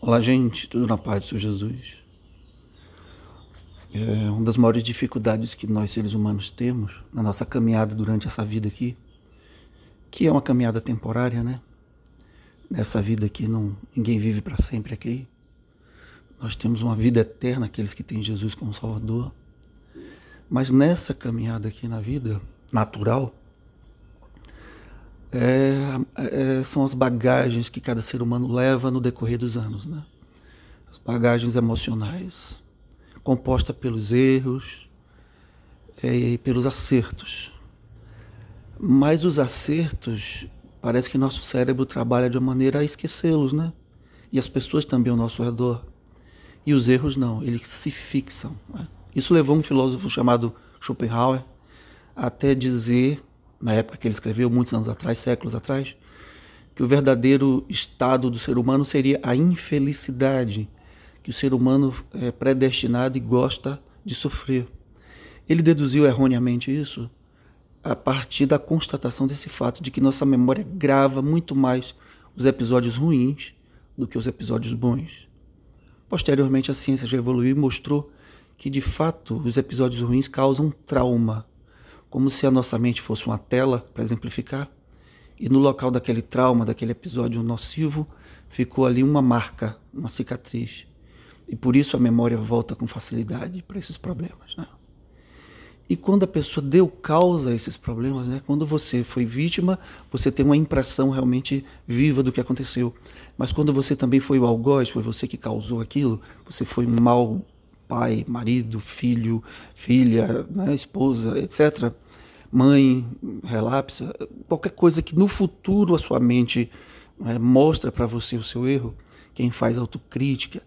Olá, gente, tudo na paz do Senhor Jesus. É uma das maiores dificuldades que nós seres humanos temos na nossa caminhada durante essa vida aqui, que é uma caminhada temporária, né? Nessa vida aqui não ninguém vive para sempre aqui. Nós temos uma vida eterna aqueles que têm Jesus como Salvador. Mas nessa caminhada aqui na vida natural, é, é, são as bagagens que cada ser humano leva no decorrer dos anos, né? As bagagens emocionais, composta pelos erros é, e pelos acertos. Mas os acertos, parece que nosso cérebro trabalha de uma maneira a esquecê-los, né? E as pessoas também ao nosso redor. E os erros não, eles se fixam. Né? Isso levou um filósofo chamado Schopenhauer até dizer na época que ele escreveu, muitos anos atrás, séculos atrás, que o verdadeiro estado do ser humano seria a infelicidade, que o ser humano é predestinado e gosta de sofrer. Ele deduziu erroneamente isso a partir da constatação desse fato de que nossa memória grava muito mais os episódios ruins do que os episódios bons. Posteriormente, a ciência já evoluiu e mostrou que, de fato, os episódios ruins causam trauma como se a nossa mente fosse uma tela, para exemplificar, e no local daquele trauma, daquele episódio nocivo, ficou ali uma marca, uma cicatriz. E por isso a memória volta com facilidade para esses problemas. Né? E quando a pessoa deu causa a esses problemas, né? quando você foi vítima, você tem uma impressão realmente viva do que aconteceu. Mas quando você também foi o algoz, foi você que causou aquilo, você foi um mau pai, marido, filho, filha, né, esposa, etc. Mãe, relapsa, qualquer coisa que no futuro a sua mente né, mostra para você o seu erro, quem faz autocrítica,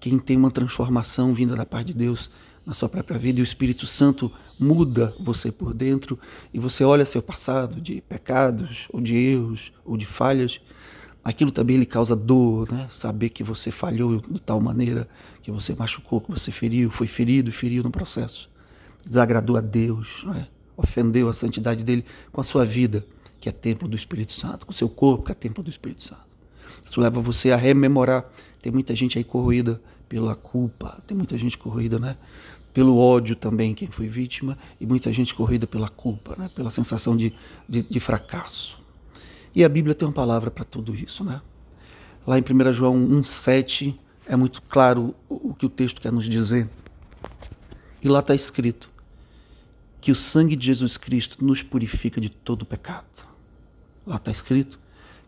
quem tem uma transformação vinda da parte de Deus na sua própria vida e o Espírito Santo muda você por dentro e você olha seu passado de pecados ou de erros ou de falhas aquilo também lhe causa dor, né? Saber que você falhou de tal maneira, que você machucou, que você feriu, foi ferido e feriu no processo. Desagradou a Deus, né? ofendeu a santidade dele com a sua vida, que é templo do Espírito Santo, com o seu corpo, que é templo do Espírito Santo. Isso leva você a rememorar. Tem muita gente aí corroída pela culpa, tem muita gente corroída, né? Pelo ódio também, quem foi vítima, e muita gente corroída pela culpa, né? Pela sensação de, de, de fracasso. E a Bíblia tem uma palavra para tudo isso, né? Lá em 1 João 1,7 é muito claro o que o texto quer nos dizer. E lá está escrito que o sangue de Jesus Cristo nos purifica de todo pecado. Lá está escrito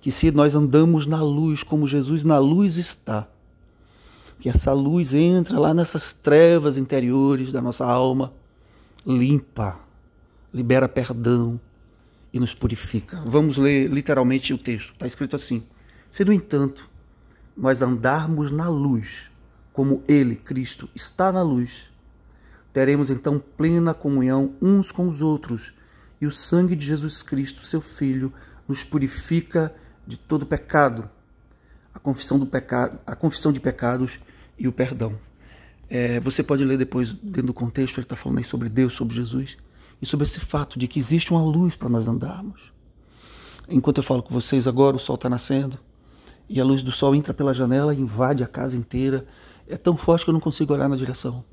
que se nós andamos na luz como Jesus na luz está, que essa luz entra lá nessas trevas interiores da nossa alma, limpa, libera perdão, e nos purifica. Vamos ler literalmente o texto. Está escrito assim: Se, no entanto, nós andarmos na luz, como Ele, Cristo, está na luz, teremos então plena comunhão uns com os outros, e o sangue de Jesus Cristo, seu Filho, nos purifica de todo pecado, a confissão do pecado, a confissão de pecados e o perdão. É, você pode ler depois dentro do contexto, ele está falando aí sobre Deus, sobre Jesus e sobre esse fato de que existe uma luz para nós andarmos. Enquanto eu falo com vocês agora, o sol está nascendo e a luz do sol entra pela janela e invade a casa inteira. É tão forte que eu não consigo olhar na direção.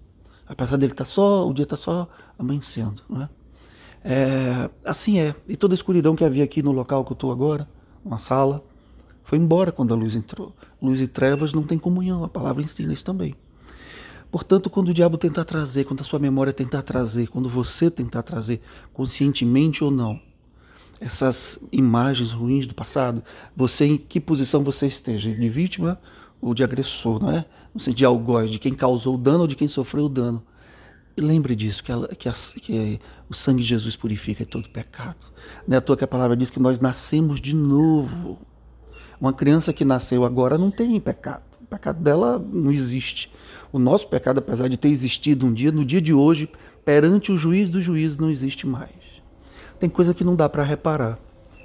Apesar dele estar tá só, o dia está só amanhecendo, não é? é? Assim é. E toda a escuridão que havia aqui no local que eu estou agora, uma sala, foi embora quando a luz entrou. Luz e trevas não tem comunhão. A palavra ensina isso também. Portanto, quando o diabo tentar trazer, quando a sua memória tentar trazer, quando você tentar trazer, conscientemente ou não, essas imagens ruins do passado, você em que posição você esteja, de vítima ou de agressor, não é? No sentido de algoz, de quem causou o dano ou de quem sofreu o dano. E lembre disso, que, que, a, que, o sangue de Jesus purifica todo pecado. Não é à toa que a palavra diz que nós nascemos de novo. Uma criança que nasceu agora não tem pecado. Pecado dela não existe. O nosso pecado, apesar de ter existido um dia, no dia de hoje, perante o juiz do juiz, não existe mais. Tem coisa que não dá para reparar,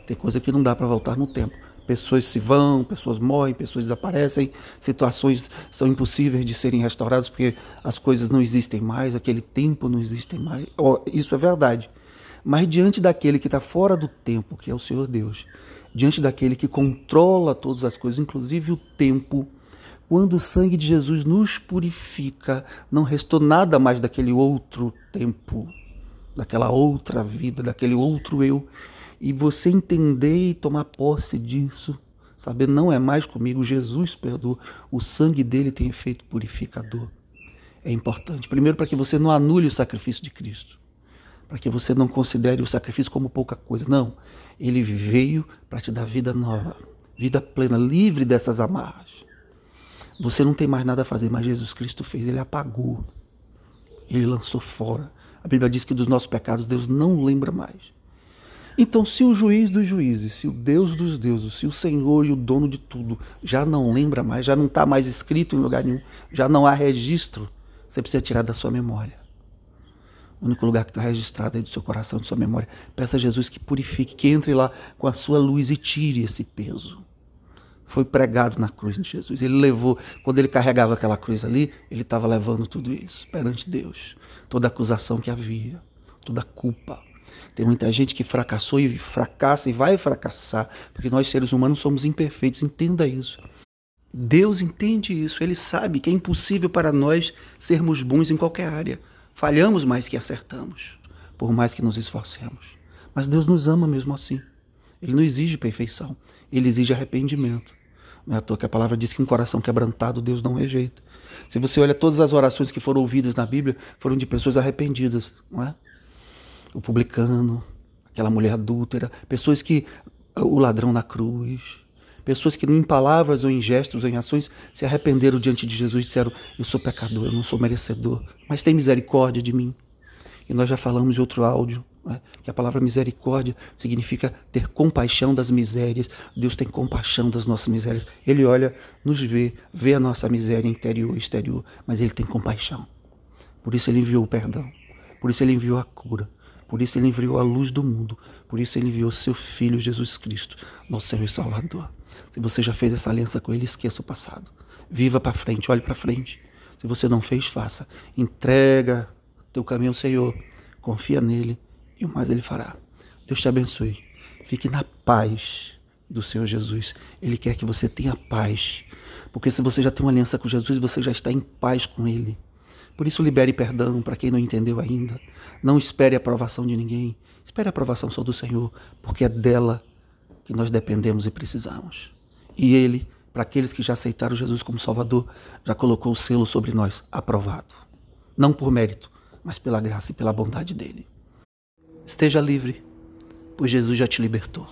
tem coisa que não dá para voltar no tempo. Pessoas se vão, pessoas morrem, pessoas desaparecem, situações são impossíveis de serem restauradas porque as coisas não existem mais, aquele tempo não existe mais. Isso é verdade. Mas diante daquele que está fora do tempo, que é o Senhor Deus, diante daquele que controla todas as coisas, inclusive o tempo, Quando o sangue de Jesus nos purifica, não restou nada mais daquele outro tempo, daquela outra vida, daquele outro eu. E você entender e tomar posse disso, saber não é mais comigo, Jesus perdoa, o sangue dele tem efeito purificador. É importante. Primeiro, para que você não anule o sacrifício de Cristo, para que você não considere o sacrifício como pouca coisa. Não, ele veio para te dar vida nova, vida plena, livre dessas amarras. Você não tem mais nada a fazer, mas Jesus Cristo fez, ele apagou, ele lançou fora. A Bíblia diz que dos nossos pecados Deus não lembra mais. Então, se o juiz dos juízes, se o Deus dos deuses, se o Senhor e o dono de tudo já não lembra mais, já não está mais escrito em lugar nenhum, já não há registro, você precisa tirar da sua memória. O único lugar que está registrado aí do seu coração, da sua memória. Peça a Jesus que purifique, que entre lá com a sua luz e tire esse peso foi pregado na cruz de Jesus. Ele levou, quando ele carregava aquela cruz ali, ele estava levando tudo isso perante Deus. Toda acusação que havia, toda culpa. Tem muita gente que fracassou e fracassa e vai fracassar, porque nós seres humanos somos imperfeitos. Entenda isso. Deus entende isso, ele sabe que é impossível para nós sermos bons em qualquer área. Falhamos mais que acertamos, por mais que nos esforcemos. Mas Deus nos ama mesmo assim. Ele não exige perfeição, ele exige arrependimento. Não é à toa que a palavra diz que um coração quebrantado Deus não rejeita. Se você olha todas as orações que foram ouvidas na Bíblia, foram de pessoas arrependidas, não é? O publicano, aquela mulher adúltera, pessoas que o ladrão na cruz, pessoas que em palavras ou em gestos ou em ações se arrependeram diante de Jesus e disseram: Eu sou pecador, eu não sou merecedor, mas tem misericórdia de mim. E nós já falamos de outro áudio? Que a palavra misericórdia significa ter compaixão das misérias. Deus tem compaixão das nossas misérias. Ele olha, nos vê, vê a nossa miséria interior e exterior, mas ele tem compaixão. Por isso ele enviou o perdão. Por isso ele enviou a cura. Por isso ele enviou a luz do mundo. Por isso ele enviou seu Filho Jesus Cristo, nosso Senhor e Salvador. Se você já fez essa aliança com ele, esqueça o passado. Viva para frente, olhe para frente. Se você não fez, faça. Entrega teu caminho ao Senhor. Confia nele e o mais ele fará. Deus te abençoe. Fique na paz do Senhor Jesus. Ele quer que você tenha paz. Porque se você já tem uma aliança com Jesus, você já está em paz com Ele. Por isso, libere perdão para quem não entendeu ainda. Não espere a aprovação de ninguém. Espere a aprovação só do Senhor, porque é dela que nós dependemos e precisamos. E Ele, para aqueles que já aceitaram Jesus como Salvador, já colocou o selo sobre nós, aprovado. Não por mérito, mas pela graça e pela bondade dele. Esteja livre, pois Jesus já te libertou.